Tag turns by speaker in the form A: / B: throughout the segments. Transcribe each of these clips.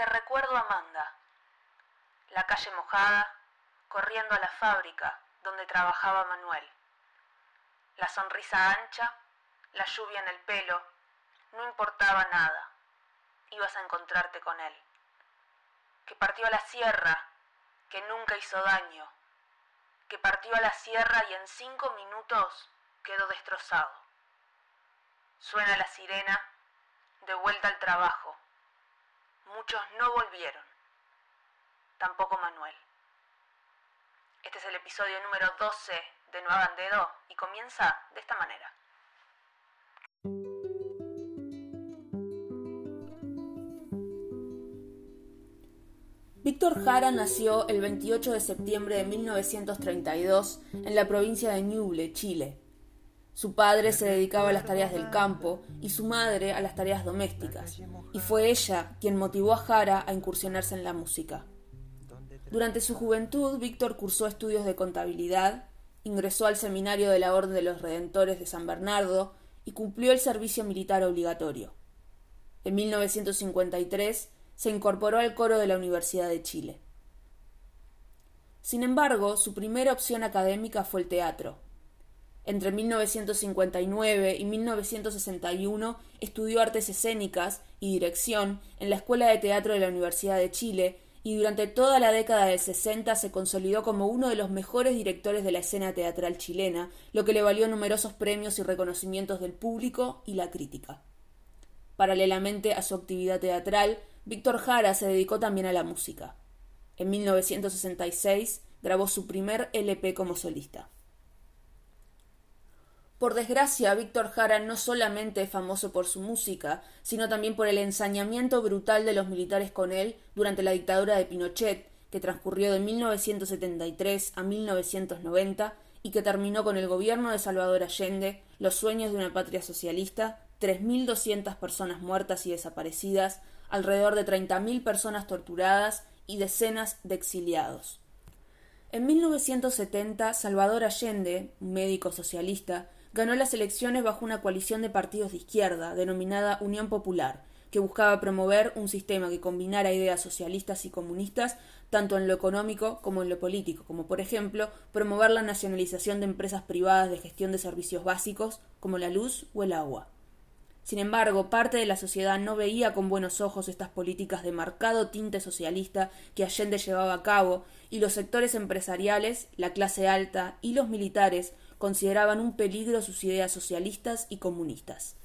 A: Te recuerdo Amanda, la calle mojada, corriendo a la fábrica donde trabajaba Manuel. La sonrisa ancha, la lluvia en el pelo, no importaba nada. Ibas a encontrarte con él. Que partió a la sierra, que nunca hizo daño. Que partió a la sierra y en cinco minutos quedó destrozado. Suena la sirena, de vuelta al trabajo. Muchos no volvieron. Tampoco Manuel. Este es el episodio número 12 de No hagan dedo y comienza de esta manera.
B: Víctor Jara nació el 28 de septiembre de 1932 en la provincia de Ñuble, Chile. Su padre se dedicaba a las tareas del campo y su madre a las tareas domésticas, y fue ella quien motivó a Jara a incursionarse en la música. Durante su juventud, Víctor cursó estudios de contabilidad, ingresó al seminario de la Orden de los Redentores de San Bernardo y cumplió el servicio militar obligatorio. En 1953 se incorporó al coro de la Universidad de Chile. Sin embargo, su primera opción académica fue el teatro. Entre 1959 y 1961 estudió artes escénicas y dirección en la Escuela de Teatro de la Universidad de Chile y durante toda la década del 60 se consolidó como uno de los mejores directores de la escena teatral chilena, lo que le valió numerosos premios y reconocimientos del público y la crítica. Paralelamente a su actividad teatral, Víctor Jara se dedicó también a la música. En 1966 grabó su primer LP como solista. Por desgracia, Víctor Jara no solamente es famoso por su música, sino también por el ensañamiento brutal de los militares con él durante la dictadura de Pinochet, que transcurrió de 1973 a 1990 y que terminó con el gobierno de Salvador Allende, los sueños de una patria socialista, 3.200 personas muertas y desaparecidas, alrededor de 30.000 personas torturadas y decenas de exiliados. En 1970, Salvador Allende, médico socialista, ganó las elecciones bajo una coalición de partidos de izquierda, denominada Unión Popular, que buscaba promover un sistema que combinara ideas socialistas y comunistas tanto en lo económico como en lo político, como por ejemplo promover la nacionalización de empresas privadas de gestión de servicios básicos como la luz o el agua. Sin embargo, parte de la sociedad no veía con buenos ojos estas políticas de marcado tinte socialista que Allende llevaba a cabo, y los sectores empresariales, la clase alta y los militares consideraban un peligro sus ideas socialistas y comunistas.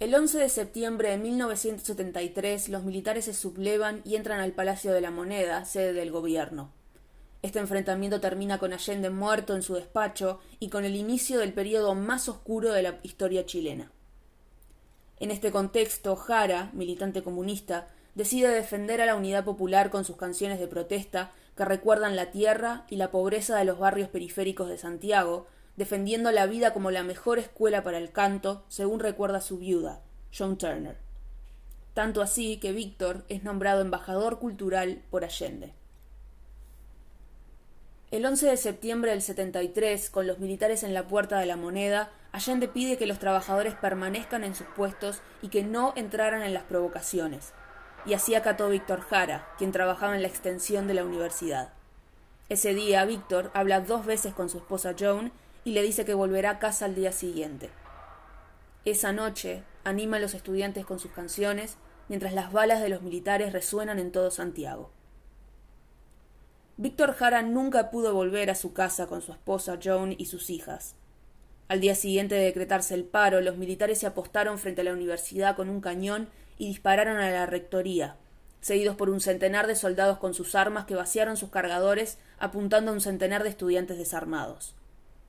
B: El 11 de septiembre de 1973 los militares se sublevan y entran al Palacio de la Moneda, sede del gobierno. Este enfrentamiento termina con Allende muerto en su despacho y con el inicio del periodo más oscuro de la historia chilena. En este contexto, Jara, militante comunista, decide defender a la unidad popular con sus canciones de protesta que recuerdan la tierra y la pobreza de los barrios periféricos de Santiago, defendiendo la vida como la mejor escuela para el canto, según recuerda su viuda, John Turner. Tanto así que Víctor es nombrado embajador cultural por Allende. El 11 de septiembre del 73, con los militares en la puerta de la moneda, Allende pide que los trabajadores permanezcan en sus puestos y que no entraran en las provocaciones y así acató Víctor Jara, quien trabajaba en la extensión de la universidad. Ese día Víctor habla dos veces con su esposa Joan y le dice que volverá a casa al día siguiente. Esa noche anima a los estudiantes con sus canciones mientras las balas de los militares resuenan en todo Santiago. Víctor Jara nunca pudo volver a su casa con su esposa Joan y sus hijas. Al día siguiente de decretarse el paro, los militares se apostaron frente a la universidad con un cañón y dispararon a la rectoría, seguidos por un centenar de soldados con sus armas que vaciaron sus cargadores apuntando a un centenar de estudiantes desarmados.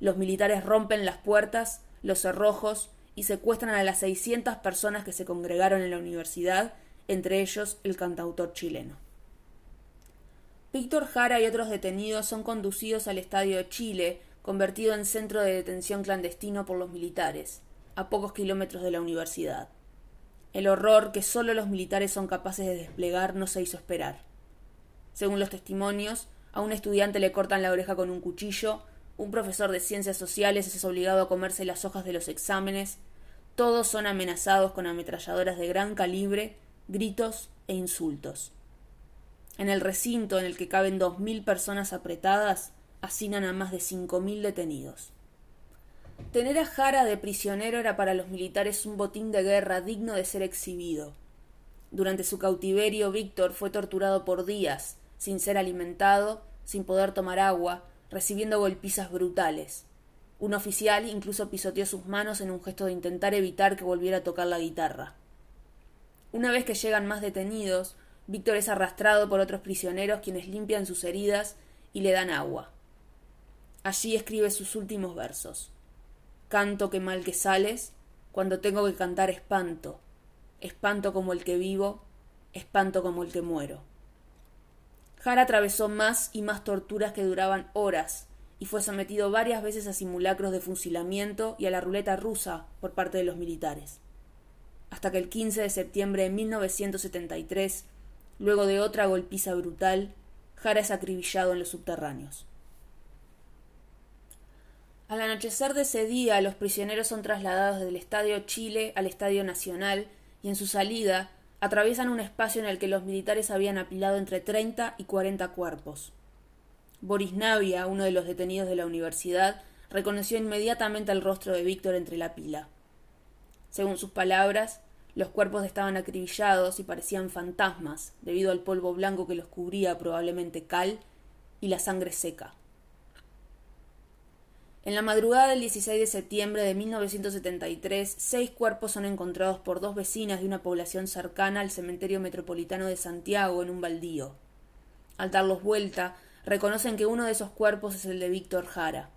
B: Los militares rompen las puertas, los cerrojos y secuestran a las seiscientas personas que se congregaron en la universidad, entre ellos el cantautor chileno. Víctor Jara y otros detenidos son conducidos al Estadio Chile, convertido en centro de detención clandestino por los militares, a pocos kilómetros de la universidad. El horror que solo los militares son capaces de desplegar no se hizo esperar. Según los testimonios, a un estudiante le cortan la oreja con un cuchillo, un profesor de ciencias sociales es obligado a comerse las hojas de los exámenes, todos son amenazados con ametralladoras de gran calibre gritos e insultos. En el recinto en el que caben dos mil personas apretadas, hacinan a más de cinco mil detenidos. Tener a Jara de prisionero era para los militares un botín de guerra digno de ser exhibido. Durante su cautiverio, Víctor fue torturado por días, sin ser alimentado, sin poder tomar agua, recibiendo golpizas brutales. Un oficial incluso pisoteó sus manos en un gesto de intentar evitar que volviera a tocar la guitarra. Una vez que llegan más detenidos, Víctor es arrastrado por otros prisioneros quienes limpian sus heridas y le dan agua. Allí escribe sus últimos versos. Canto que mal que sales, cuando tengo que cantar espanto, espanto como el que vivo, espanto como el que muero. Jara atravesó más y más torturas que duraban horas y fue sometido varias veces a simulacros de fusilamiento y a la ruleta rusa por parte de los militares. Hasta que el 15 de septiembre de 1973, luego de otra golpiza brutal, Jara es acribillado en los subterráneos. Al anochecer de ese día, los prisioneros son trasladados del Estadio Chile al Estadio Nacional y en su salida atraviesan un espacio en el que los militares habían apilado entre treinta y cuarenta cuerpos. Boris Navia, uno de los detenidos de la universidad, reconoció inmediatamente el rostro de Víctor entre la pila. Según sus palabras, los cuerpos estaban acribillados y parecían fantasmas debido al polvo blanco que los cubría probablemente cal y la sangre seca. En la madrugada del 16 de septiembre de 1973, seis cuerpos son encontrados por dos vecinas de una población cercana al cementerio metropolitano de Santiago en un baldío. Al darlos vuelta, reconocen que uno de esos cuerpos es el de Víctor Jara.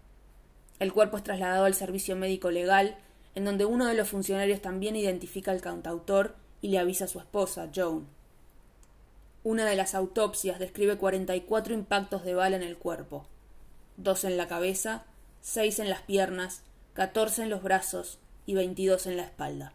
B: El cuerpo es trasladado al servicio médico legal, en donde uno de los funcionarios también identifica al cantautor y le avisa a su esposa, Joan. Una de las autopsias describe 44 impactos de bala en el cuerpo, dos en la cabeza seis en las piernas, catorce en los brazos y veintidós en la espalda.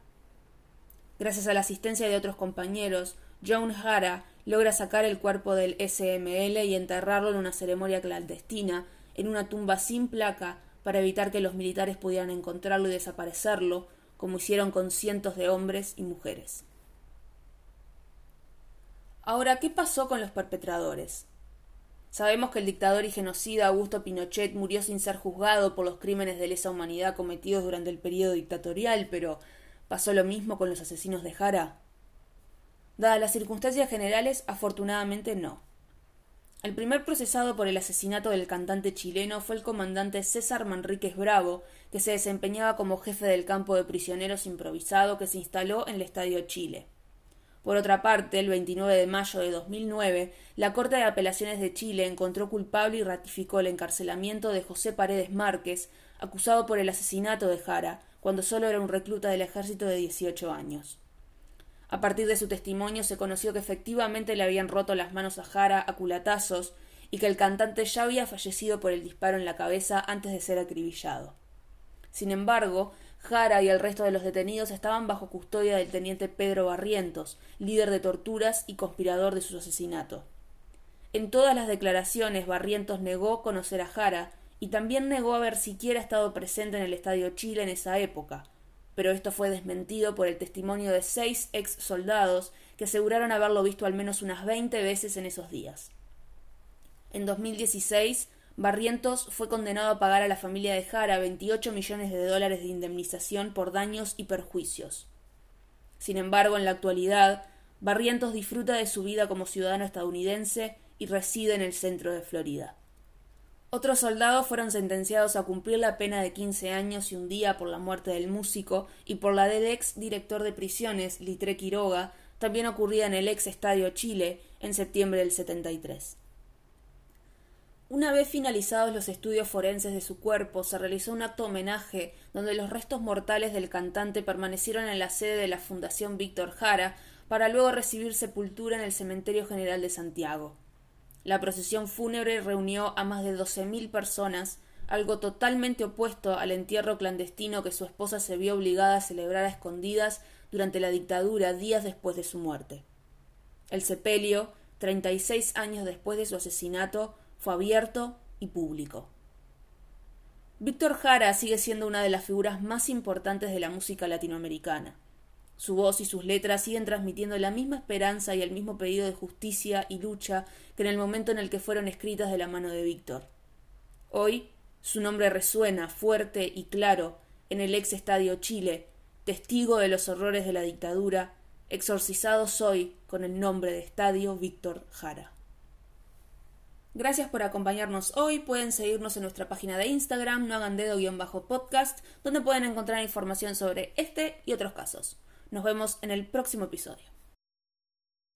B: Gracias a la asistencia de otros compañeros, John Hara logra sacar el cuerpo del SML y enterrarlo en una ceremonia clandestina en una tumba sin placa para evitar que los militares pudieran encontrarlo y desaparecerlo, como hicieron con cientos de hombres y mujeres. Ahora, ¿qué pasó con los perpetradores? Sabemos que el dictador y genocida Augusto Pinochet murió sin ser juzgado por los crímenes de lesa humanidad cometidos durante el periodo dictatorial, pero ¿pasó lo mismo con los asesinos de Jara? Dadas las circunstancias generales, afortunadamente no. El primer procesado por el asesinato del cantante chileno fue el comandante César Manríquez Bravo, que se desempeñaba como jefe del campo de prisioneros improvisado que se instaló en el Estadio Chile. Por otra parte, el 29 de mayo de 2009, la Corte de Apelaciones de Chile encontró culpable y ratificó el encarcelamiento de José Paredes Márquez, acusado por el asesinato de Jara, cuando solo era un recluta del ejército de 18 años. A partir de su testimonio se conoció que efectivamente le habían roto las manos a Jara a culatazos y que el cantante ya había fallecido por el disparo en la cabeza antes de ser acribillado. Sin embargo, Jara y el resto de los detenidos estaban bajo custodia del teniente Pedro Barrientos, líder de torturas y conspirador de su asesinato. En todas las declaraciones Barrientos negó conocer a Jara y también negó haber siquiera estado presente en el Estadio Chile en esa época, pero esto fue desmentido por el testimonio de seis ex soldados que aseguraron haberlo visto al menos unas veinte veces en esos días. En 2016, Barrientos fue condenado a pagar a la familia de Jara 28 millones de dólares de indemnización por daños y perjuicios. Sin embargo, en la actualidad, Barrientos disfruta de su vida como ciudadano estadounidense y reside en el centro de Florida. Otros soldados fueron sentenciados a cumplir la pena de 15 años y un día por la muerte del músico y por la del ex director de prisiones, Litre Quiroga, también ocurrida en el ex Estadio Chile en septiembre del 73. Una vez finalizados los estudios forenses de su cuerpo, se realizó un acto homenaje donde los restos mortales del cantante permanecieron en la sede de la Fundación Víctor Jara para luego recibir sepultura en el Cementerio General de Santiago. La procesión fúnebre reunió a más de doce mil personas, algo totalmente opuesto al entierro clandestino que su esposa se vio obligada a celebrar a escondidas durante la dictadura días después de su muerte. El sepelio, treinta y seis años después de su asesinato, fue abierto y público. Víctor Jara sigue siendo una de las figuras más importantes de la música latinoamericana. Su voz y sus letras siguen transmitiendo la misma esperanza y el mismo pedido de justicia y lucha que en el momento en el que fueron escritas de la mano de Víctor. Hoy su nombre resuena fuerte y claro en el ex Estadio Chile, testigo de los horrores de la dictadura, exorcizado hoy con el nombre de Estadio Víctor Jara. Gracias por acompañarnos hoy. Pueden seguirnos en nuestra página de Instagram, no hagan dedo-podcast, donde pueden encontrar información sobre este y otros casos. Nos vemos en el próximo episodio.